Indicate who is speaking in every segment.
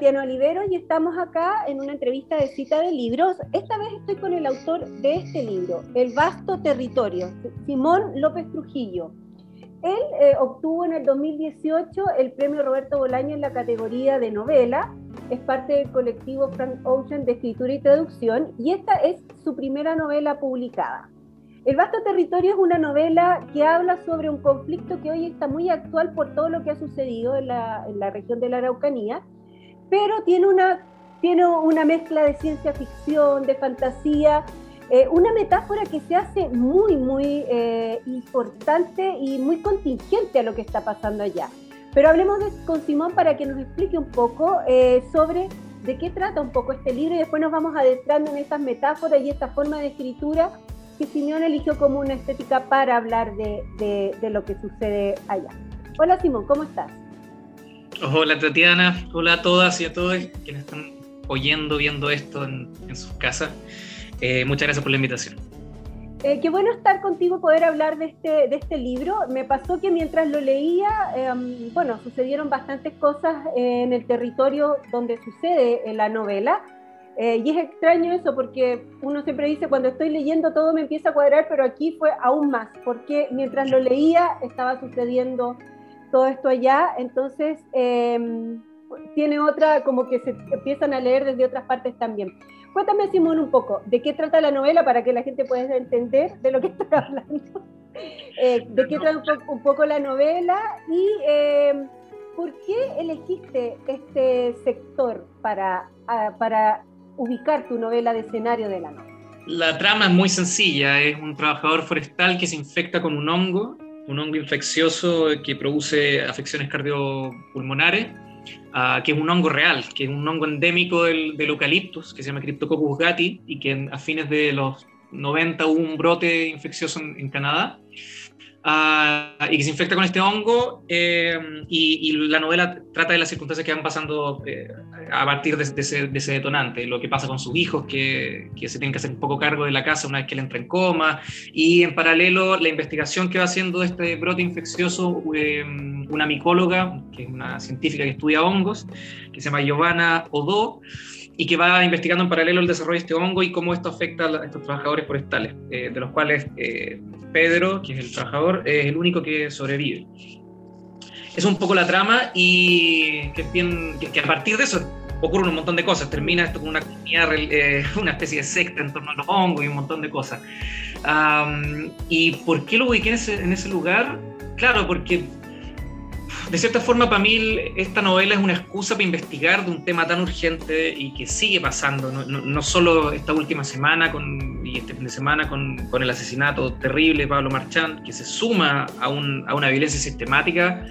Speaker 1: Tatiana Olivero y estamos acá en una entrevista de cita de libros. Esta vez estoy con el autor de este libro, El vasto territorio, Simón López Trujillo. Él eh, obtuvo en el 2018 el premio Roberto Bolaño en la categoría de novela, es parte del colectivo Frank Ocean de escritura y traducción y esta es su primera novela publicada. El vasto territorio es una novela que habla sobre un conflicto que hoy está muy actual por todo lo que ha sucedido en la, región de la Araucanía, pero tiene una, tiene una mezcla de ciencia ficción, de fantasía, eh, una metáfora que se hace muy, muy eh, importante y muy contingente a lo que está pasando allá. Pero hablemos con Simón para que nos explique un poco eh, sobre de qué trata un poco este libro y después nos vamos adentrando en estas metáforas y esta forma de escritura que Simón eligió como una estética para hablar de, lo que sucede allá. Hola Simón, ¿cómo estás?
Speaker 2: Hola Tatiana, hola a todas y a todos quienes están oyendo, viendo esto en, sus casas. Eh, muchas gracias por la invitación.
Speaker 1: Eh, qué bueno estar contigo, poder hablar de este, de este libro. Me pasó que mientras lo leía, em, bueno, sucedieron bastantes cosas en el territorio donde sucede la novela. Eh, y es extraño eso porque uno siempre dice, cuando estoy leyendo todo me empieza a cuadrar, pero aquí fue aún más, porque mientras lo leía estaba sucediendo todo esto allá, entonces em, tiene otra, como que se empiezan a leer desde otras partes también. Cuéntame, Simón, un poco, ¿de qué trata la novela para que la gente pueda entender de lo que estoy hablando? Eh, ¿De qué trata un poco, la novela y em, por qué elegiste este sector para, para ubicar tu novela de escenario de la noche?
Speaker 2: La trama es muy sencilla, es un trabajador forestal que se infecta con un hongo, un hongo infeccioso que produce afecciones cardiopulmonares, uh, que es un hongo real, que es un hongo endémico del, del eucaliptus, que se llama Cryptococcus gati, y que a fines de los 90 hubo un brote infeccioso en, en Canadá. Ah, y que se infecta con este hongo eh, y, la novela trata de las circunstancias que van pasando eh, a partir de, ese, detonante, lo que pasa con sus hijos que, que, se tienen que hacer un poco cargo de la casa una vez que él entra en coma. Y en paralelo la investigación que va haciendo de este brote infeccioso eh, una micóloga, que es una científica que estudia hongos, que se llama Giovanna Odo y que va investigando en paralelo el desarrollo de este hongo y cómo esto afecta a estos trabajadores forestales, de los cuales Pedro, que es el trabajador, es el único que sobrevive. Es un poco la trama y que, que, a partir de eso ocurren un montón de cosas. Termina esto con una comunidad, eh, una especie de secta en torno a los hongos y un montón de cosas. ¿Y por qué lo ubiqué en ese, en ese lugar? Claro, porque de cierta forma, para mí, esta novela es una excusa para investigar de un tema tan urgente y que sigue pasando, no, solo esta última semana con, y este fin de semana con, el asesinato terrible de Pablo Marchand, que se suma a una violencia sistemática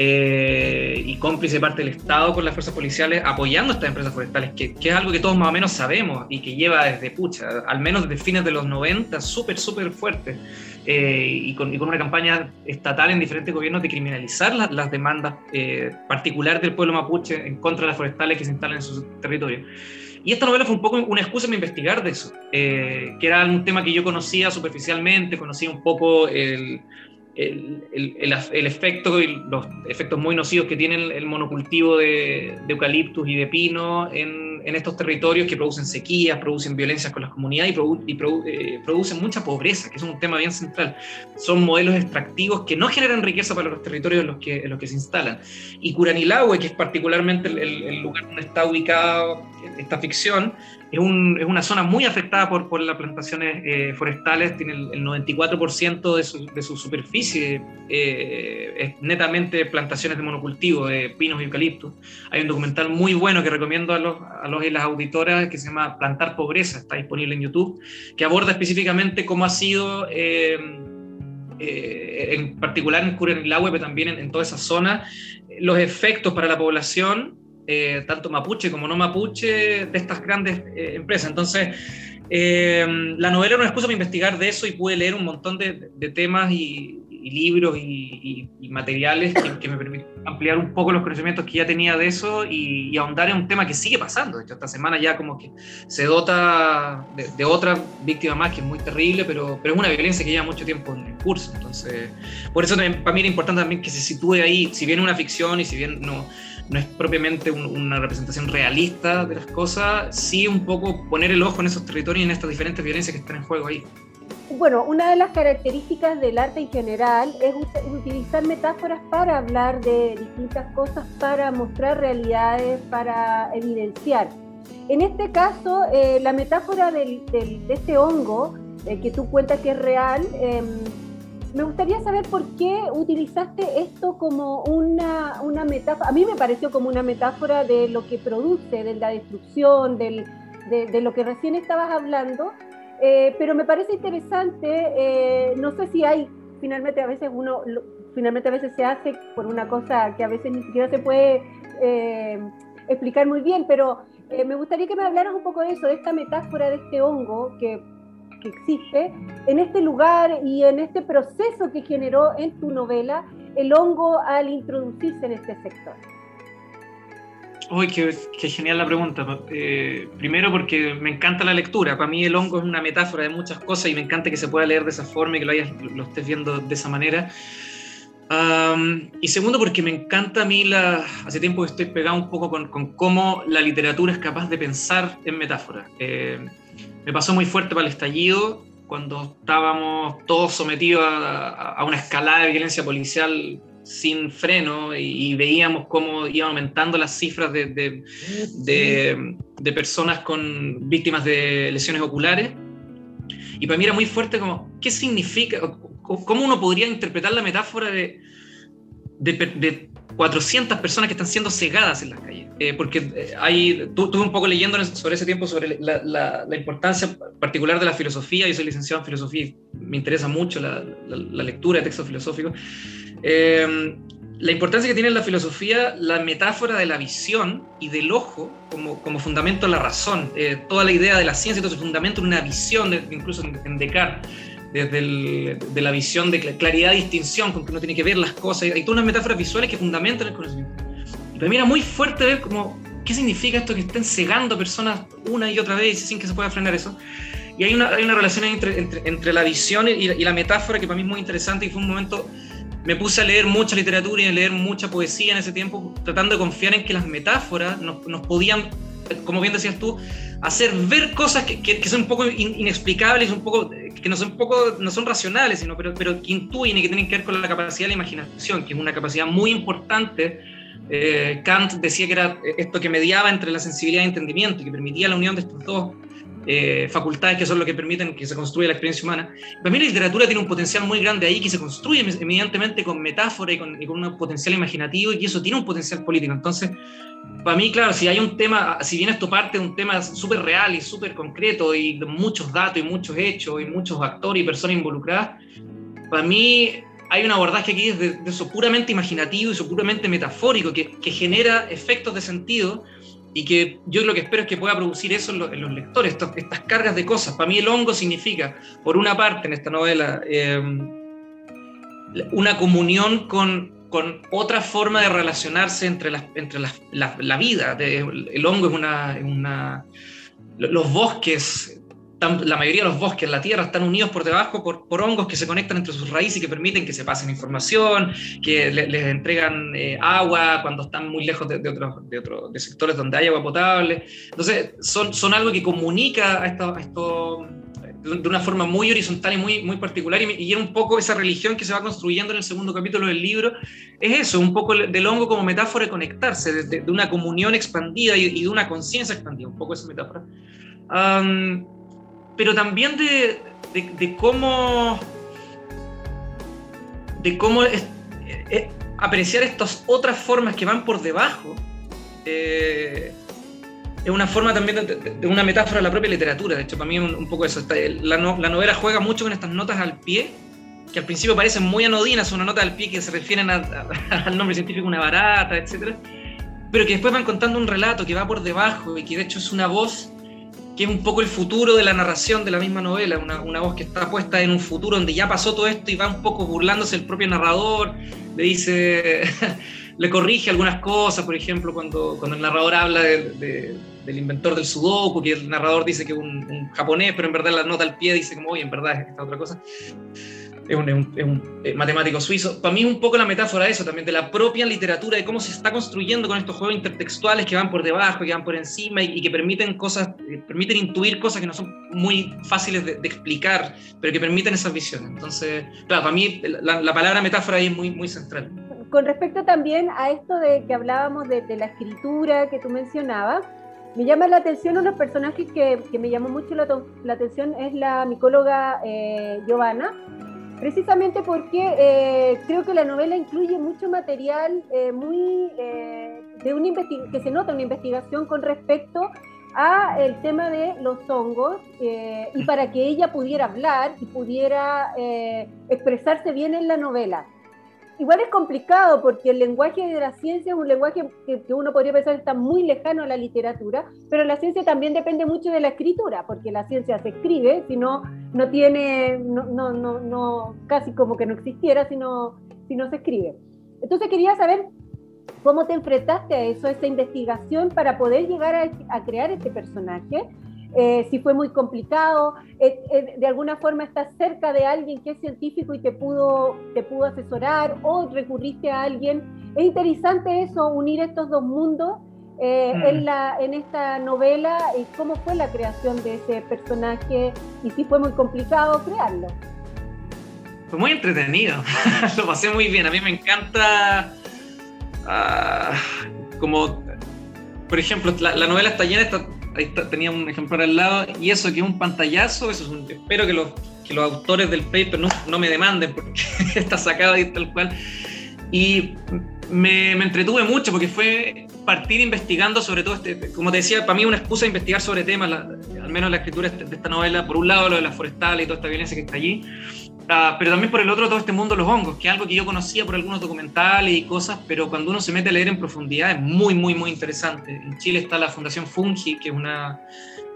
Speaker 2: eh, y cómplice parte del Estado con las fuerzas policiales apoyando a estas empresas forestales, que, que, es algo que todos más o menos sabemos y que lleva desde pucha, al menos desde fines de los 90, súper, súper fuerte. Eh, y, con, una campaña estatal en diferentes gobiernos de criminalizar las demandas eh, particulares del pueblo mapuche en contra de las forestales que se instalan en su territorio. Y esta novela fue un poco una excusa para investigar de eso, eh, que era un tema que yo conocía superficialmente, conocía un poco el, el, el, efecto y los efectos muy nocivos que tiene el, monocultivo de, eucaliptus y de pino en, en, estos territorios que producen sequías, producen violencias con las comunidades y, eh, producen mucha pobreza, que es un tema bien central. Son modelos extractivos que no generan riqueza para los territorios en los que, en los que se instalan. Y Curanilahue, que es particularmente el, lugar donde está ubicada esta ficción, es, un, es, una zona muy afectada por, las plantaciones eh, forestales, tiene el, 94% de su, de su, superficie eh, es netamente plantaciones de monocultivo, de pinos y eucaliptos. Hay un documental muy bueno que recomiendo a los, a los y las auditoras que se llama Plantar Pobreza, está disponible en YouTube, que aborda específicamente cómo ha sido... Eh, en particular en Curanilahue, pero también en, en toda esa zona, los efectos para la población eh, tanto mapuche como no mapuche, de estas grandes eh, empresas. Entonces, eh, la novela era una excusa para investigar de eso y pude leer un montón de, temas y, libros y, materiales que, me permiten ampliar un poco los conocimientos que ya tenía de eso y, ahondar en un tema que sigue pasando. De hecho, esta semana ya como que se dota de, otra víctima más que es muy terrible, pero, pero es una violencia que lleva mucho tiempo en, curso. Entonces, por eso para mí era importante también que se sitúe ahí, si bien es una ficción y si bien no, no es propiamente una representación realista de las cosas, sí un poco poner el ojo en esos territorios y en estas diferentes violencias que están en juego ahí.
Speaker 1: Bueno, una de las características del arte en general es utilizar metáforas para hablar de distintas cosas, para mostrar realidades, para evidenciar. En este caso, eh, la metáfora de este hongo, eh, que tú cuentas que es real, em, me gustaría saber por qué utilizaste esto como una, una, metáfora. A mí me pareció como una metáfora de lo que produce, de la destrucción, de, de, lo que recién estabas hablando, eh, pero me parece interesante, eh, no sé si hay, finalmente a veces uno, finalmente a veces se hace por una cosa que a veces ni siquiera se puede eh, explicar muy bien, pero me gustaría que me hablaras un poco de eso, de esta metáfora de este hongo que, que existe en este lugar y en este proceso que generó en tu novela el hongo al introducirse en este sector.
Speaker 2: Uy, qué, genial la pregunta. Eh, primero porque me encanta la lectura. Para mí el hongo es una metáfora de muchas cosas y me encanta que se pueda leer de esa forma y que lo, lo estés viendo de esa manera. Y segundo porque me encanta a mí, la, hace tiempo estoy pegado un poco con, con cómo la literatura es capaz de pensar en metáforas. Eh, me pasó muy fuerte para el estallido, cuando estábamos todos sometidos a, a una escalada de violencia policial sin freno y, veíamos cómo iban aumentando las cifras de, de, personas con víctimas de lesiones oculares. Y para mí era muy fuerte como, ¿qué significa? ¿Cómo uno podría interpretar la metáfora de, de, 400 personas que están siendo cegadas en las calles? Eh, porque eh, hay, estuve un poco leyendo sobre ese tiempo sobre la, la, importancia particular de la filosofía, yo soy licenciado en filosofía y me interesa mucho la, la lectura de textos filosóficos. Em, la importancia que tiene en la filosofía la metáfora de la visión y del ojo como, como fundamento de la razón. Eh, toda la idea de la ciencia se fundamento en una visión, incluso en, Descartes, desde de la visión de claridad y distinción, con que uno tiene que ver las cosas. Hay todas unas metáforas visuales que fundamentan el conocimiento. Y para mí era muy fuerte ver como, qué significa esto que estén cegando personas una y otra vez sin que se pueda frenar eso. Y hay una, hay una relación entre, entre, entre la visión y, y la metáfora que para mí es muy interesante y fue un momento me puse a leer mucha literatura y a leer mucha poesía en ese tiempo, tratando de confiar en que las metáforas nos, podían, como bien decías tú, hacer ver cosas que, que, son un poco inexplicables, un poco, que no son, poco, no son racionales, sino, pero, pero que intuyen y que tienen que ver con la capacidad de la imaginación, que es una capacidad muy importante. Eh, Kant decía que era esto que mediaba entre la sensibilidad y el entendimiento, que permitía la unión de estos dos eh, facultades que son lo que permiten que se construya la experiencia humana. Para mí la literatura tiene un potencial muy grande ahí que se construye evidentemente con metáfora y con, un potencial imaginativo y eso tiene un potencial político. Entonces, para mí, claro, si hay un tema, si bien esto parte de un tema súper real y súper concreto y de muchos datos y muchos hechos y muchos actores y personas involucradas, para mí hay un abordaje aquí de, de eso puramente imaginativo y eso puramente metafórico que, que genera efectos de sentido y que yo lo que espero es que pueda producir eso en, los lectores, estas cargas de cosas. Para mí el hongo significa, por una parte en esta novela, eh, una comunión con, con, otra forma de relacionarse entre, las, entre las, la, vida. el hongo es una, una... Los bosques la mayoría de los bosques la Tierra están unidos por debajo por, hongos que se conectan entre sus raíces y que permiten que se pasen información, que les entregan eh, agua cuando están muy lejos de, de otros de, otros de sectores donde hay agua potable. Entonces, son, son algo que comunica a esto, esto de una forma muy horizontal y muy, muy particular, y, y un poco esa religión que se va construyendo en el segundo capítulo del libro, es eso, un poco del hongo como metáfora de conectarse, de, una comunión expandida y, de una conciencia expandida, un poco esa metáfora pero también de, cómo, de cómo eh, eh, apreciar estas otras formas que van por debajo. Eh, es una forma también de, una metáfora de la propia literatura. De hecho, para mí un, un poco eso. la, la, novela juega mucho con estas notas al pie, que al principio parecen muy anodinas, una nota al pie que se refieren al nombre científico, una barata, etc. Pero que después van contando un relato que va por debajo y que de hecho es una voz que es un poco el futuro de la narración de la misma novela, una, una, voz que está puesta en un futuro donde ya pasó todo esto y va un poco burlándose el propio narrador, le dice, le corrige algunas cosas, por ejemplo, cuando, cuando el narrador habla de, del inventor del sudoku, que el narrador dice que es un, un, japonés, pero en verdad la nota al pie dice como, oye, en verdad es esta otra cosa es un, eh, matemático suizo. Para mí es un poco la metáfora de eso también, de la propia literatura, de cómo se está construyendo con estos juegos intertextuales que van por debajo, que van por encima y, que permiten cosas, eh, permiten intuir cosas que no son muy fáciles de, explicar, pero que permiten esas visiones. Entonces, claro, para mí la, palabra metáfora ahí es muy, muy central.
Speaker 1: Con respecto también a esto de que hablábamos de, la escritura que tú mencionabas, me llama la atención unos personajes que, que me llamó mucho la, la, atención, es la micóloga eh, Giovanna, precisamente porque eh, creo que la novela incluye mucho material eh, muy eh, de una que se nota una investigación con respecto a el tema de los hongos y para que ella pudiera hablar y pudiera expresarse bien en la novela igual es complicado porque el lenguaje de la ciencia es un lenguaje que, uno podría pensar está muy lejano a la literatura, pero la ciencia también depende mucho de la escritura, porque la ciencia se escribe, si no, no tiene, no, no, no, casi como que no existiera si no, si no se escribe. Entonces quería saber cómo te enfrentaste a eso, a esa investigación para poder llegar a, a crear este personaje eh, si fue muy complicado, eh, eh, de alguna forma estás cerca de alguien que es científico y te pudo, te pudo asesorar o recurriste a alguien. Es interesante eso, unir estos dos mundos mm. en, la, en esta novela y cómo fue la creación de ese personaje y si fue muy complicado crearlo.
Speaker 2: Fue muy entretenido, lo pasé muy bien, a mí me encanta ah, como, por ejemplo, la, la novela está llena, está ahí tenía un ejemplar al lado, y eso que es un pantallazo, eso es un, espero que los, que los autores del paper no, no me demanden porque está sacado ahí tal cual. Y me, me, entretuve mucho porque fue partir investigando sobre todo este, como te decía, para mí una excusa de investigar sobre temas, al menos la escritura de esta novela, por un lado lo de las forestales y toda esta violencia que está allí, Ah, pero también por el otro todo este mundo de los hongos, que es algo que yo conocía por algunos documentales y cosas, pero cuando uno se mete a leer en profundidad es muy, muy, muy interesante. En Chile está la Fundación Fungi, que es una,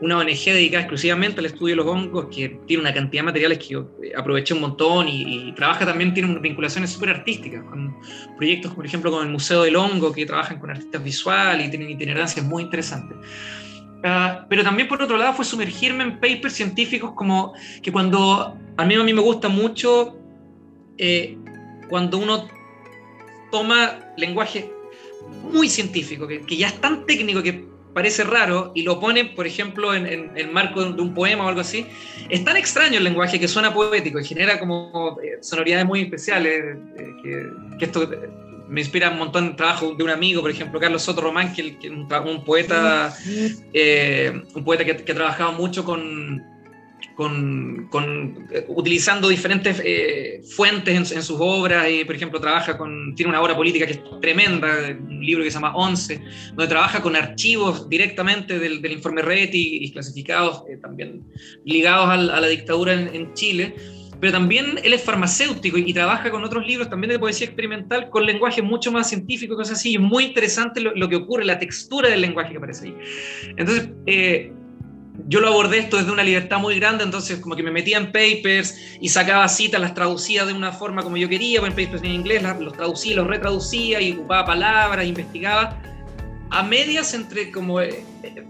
Speaker 2: una ONG dedicada exclusivamente al estudio de los hongos, que tiene una cantidad de materiales que yo eh, aproveché un montón y, trabaja también, tiene vinculaciones súper artísticas, con proyectos, por ejemplo, con el Museo del Hongo, que trabajan con artistas visuales y tienen itinerancias muy interesantes. Ah, pero también por otro lado fue sumergirme en papers científicos como que cuando a mí, a mí me gusta mucho eh, cuando uno toma lenguaje muy científico, que, ya es tan técnico que parece raro y lo pone, por ejemplo, en, el marco de un poema o algo así, es tan extraño el lenguaje que suena poético y genera como eh, sonoridades muy especiales, eh, que, que, esto me inspira un montón de trabajo de un amigo, por ejemplo, Carlos Soto Román, que, es un, poeta, eh, un poeta que, ha trabajado mucho con, con, eh, utilizando diferentes eh, fuentes en, sus obras, y por ejemplo trabaja con, tiene una obra política que es tremenda, un libro que se llama Once, donde trabaja con archivos directamente del, informe Reti y clasificados también ligados a, la dictadura en Chile pero también él es farmacéutico y, trabaja con otros libros también de poesía experimental con lenguaje mucho más científico, cosas así. Es muy interesante lo, que ocurre, la textura del lenguaje que aparece ahí. Entonces, eh, yo lo abordé esto desde una libertad muy grande, entonces como que me metía en papers y sacaba citas, las traducía de una forma como yo quería, en papers en inglés, los traducía, los retraducía y ocupaba palabras, investigaba a medias entre como... Eh, eh,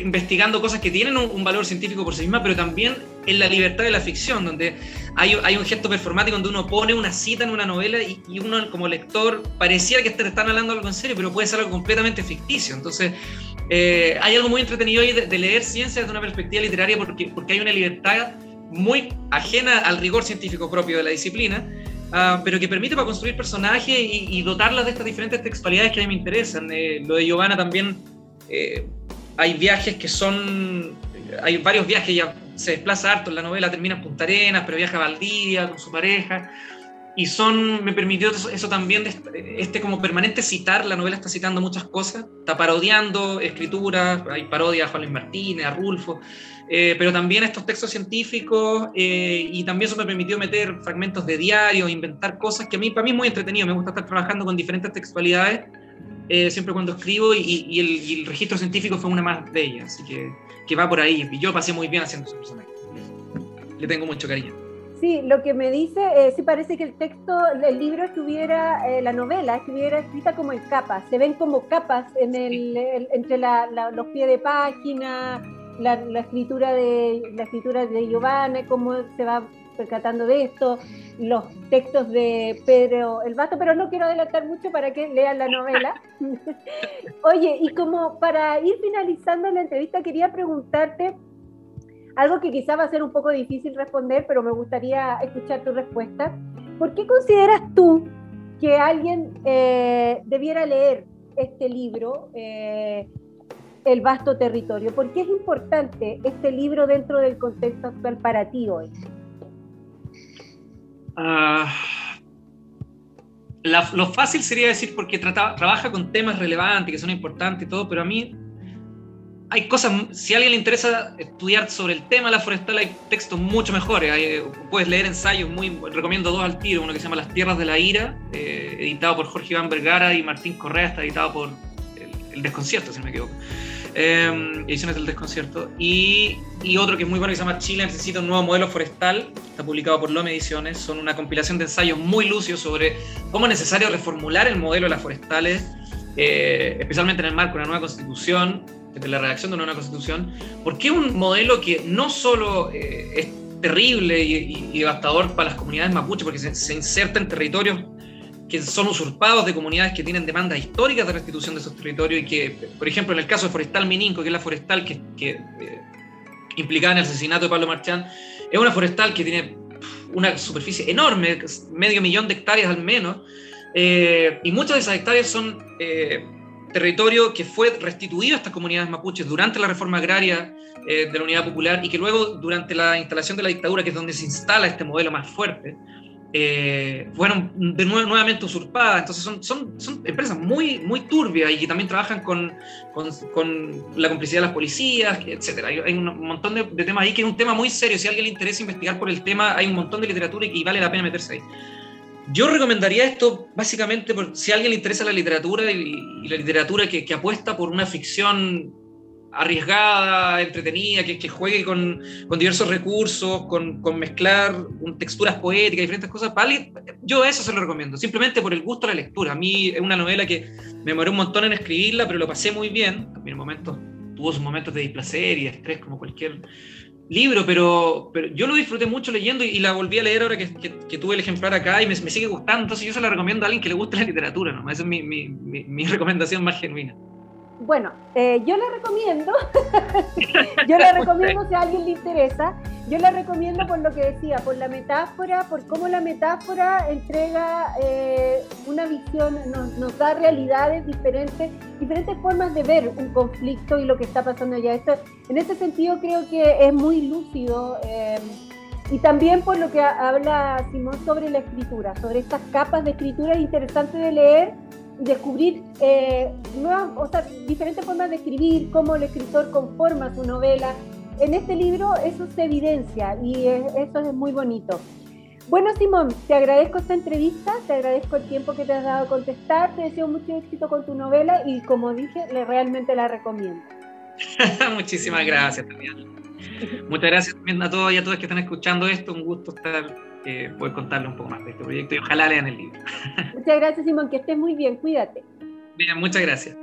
Speaker 2: investigando cosas que tienen un, valor científico por sí misma, pero también en la libertad de la ficción, donde hay, hay un gesto performático donde uno pone una cita en una novela y, uno como lector pareciera que te están hablando algo en serio, pero puede ser algo completamente ficticio. Entonces, eh, hay algo muy entretenido ahí de, leer ciencia desde una perspectiva literaria porque, porque hay una libertad muy ajena al rigor científico propio de la disciplina, ah, pero que permite para construir personajes y, dotarlas de estas diferentes textualidades que a mí me interesan. Eh, lo de Giovanna también eh, hay viajes que son, hay varios viajes, ya se desplaza harto en la novela, termina en Punta Arenas, pero viaja a Valdivia con su pareja, y son, me permitió eso, también, este como permanente citar, la novela está citando muchas cosas, está parodiando escrituras, hay parodias a Juan Luis Martínez, a Rulfo, eh, pero también estos textos científicos, eh, y también eso me permitió meter fragmentos de diarios, inventar cosas que a mí, para mí es muy entretenido, me gusta estar trabajando con diferentes textualidades, eh, siempre cuando escribo y, el, registro científico fue una más de ellas, así que, que va por ahí. Y yo pasé muy bien haciendo ese personaje. Le tengo mucho cariño.
Speaker 1: Sí, lo que me dice, eh, sí parece que el texto, el libro estuviera, eh, la novela estuviera escrita como en capas, se ven como capas en el, entre los pies de página, la, escritura de la escritura de Giovanni, cómo se va percatando de esto, los textos de Pedro El Basto, pero no quiero adelantar mucho para que lean la novela. Oye, y como para ir finalizando la entrevista, quería preguntarte algo que quizá va a ser un poco difícil responder, pero me gustaría escuchar tu respuesta. ¿Por qué consideras tú que alguien eh, debiera leer este libro, eh, El vasto territorio? ¿Por qué es importante este libro dentro del contexto actual para ti hoy?
Speaker 2: Ah, lo fácil sería decir porque trabaja con temas relevantes, que son importantes y todo, pero a mí hay cosas, si a alguien le interesa estudiar sobre el tema de la forestal, hay textos mucho mejores. puedes leer ensayos muy, recomiendo dos al tiro, uno que se llama Las Tierras de la Ira, eh, editado por Jorge Iván Vergara y Martín Correa, está editado por El, Desconcierto, si no me equivoco. Em, ediciones del Desconcierto. Y, y, otro que es muy bueno que se llama Chile necesita un nuevo modelo forestal, está publicado por Lome Ediciones. Son una compilación de ensayos muy lucios sobre cómo es necesario reformular el modelo de las forestales, eh, especialmente en el marco de una nueva constitución de la redacción de una nueva constitución, porque es un modelo que no solo eh, es terrible y, devastador para las comunidades mapuches, porque se, inserta en territorios que son usurpados de comunidades que tienen demandas históricas de restitución de esos territorios y que, por ejemplo, en el caso de Forestal Mininco, que es la forestal que, que eh, implicada en el asesinato de Pablo Marchán, es una forestal que tiene una superficie enorme, medio millón de hectáreas al menos, eh, y muchas de esas hectáreas son territorio que fue restituido a estas comunidades mapuches durante la reforma agraria eh, de la Unidad Popular y que luego, durante la instalación de la dictadura, que es donde se instala este modelo más fuerte, eh, fueron de nuevo, nuevamente usurpadas. Entonces son, son, son, empresas muy, muy turbias y que también trabajan con, con, con la complicidad de las policías, etc. Hay, hay un montón de, de, temas ahí que es un tema muy serio. Si a alguien le interesa investigar por el tema, hay un montón de literatura y que vale la pena meterse ahí. Yo recomendaría esto básicamente por si a alguien le interesa la literatura y, la literatura que, apuesta por una ficción arriesgada, entretenida, que, juegue con, diversos recursos, con, mezclar texturas poéticas, diferentes cosas. Para yo eso se lo recomiendo, simplemente por el gusto de la lectura. A mí es una novela que me demoré un montón en escribirla, pero lo pasé muy bien. También momentos, tuvo sus momentos de displacer y estrés como cualquier libro, pero, pero yo lo disfruté mucho leyendo y, la volví a leer ahora que, que, tuve el ejemplar acá y me, me, sigue gustando. Entonces yo se la recomiendo a alguien que le guste la literatura, ¿no? Esa es mi, mi, mi recomendación más genuina.
Speaker 1: Bueno, eh, yo le recomiendo, yo le recomiendo si a alguien le interesa, yo le recomiendo por lo que decía, por la metáfora, por cómo la metáfora entrega eh, una visión, nos, da realidades diferentes, diferentes formas de ver un conflicto y lo que está pasando allá. Esto, en ese sentido creo que es muy lúcido. Eh, y también por lo que habla Simón sobre la escritura, sobre estas capas de escritura, es interesante de leer descubrir eh, nuevas, o sea, diferentes formas de escribir, cómo el escritor conforma su novela. En este libro eso se evidencia y eso es muy bonito. Bueno, Simón, te agradezco esta entrevista, te agradezco el tiempo que te has dado a contestar, te deseo mucho éxito con tu novela y como dije, le, realmente la recomiendo.
Speaker 2: Muchísimas gracias, Muchas gracias también a todos y a todas que están escuchando esto, un gusto estar eh, poder contarle un poco más de este proyecto y ojalá lean el libro.
Speaker 1: Muchas gracias, Simón, que estés muy bien, cuídate.
Speaker 2: Bien, muchas gracias.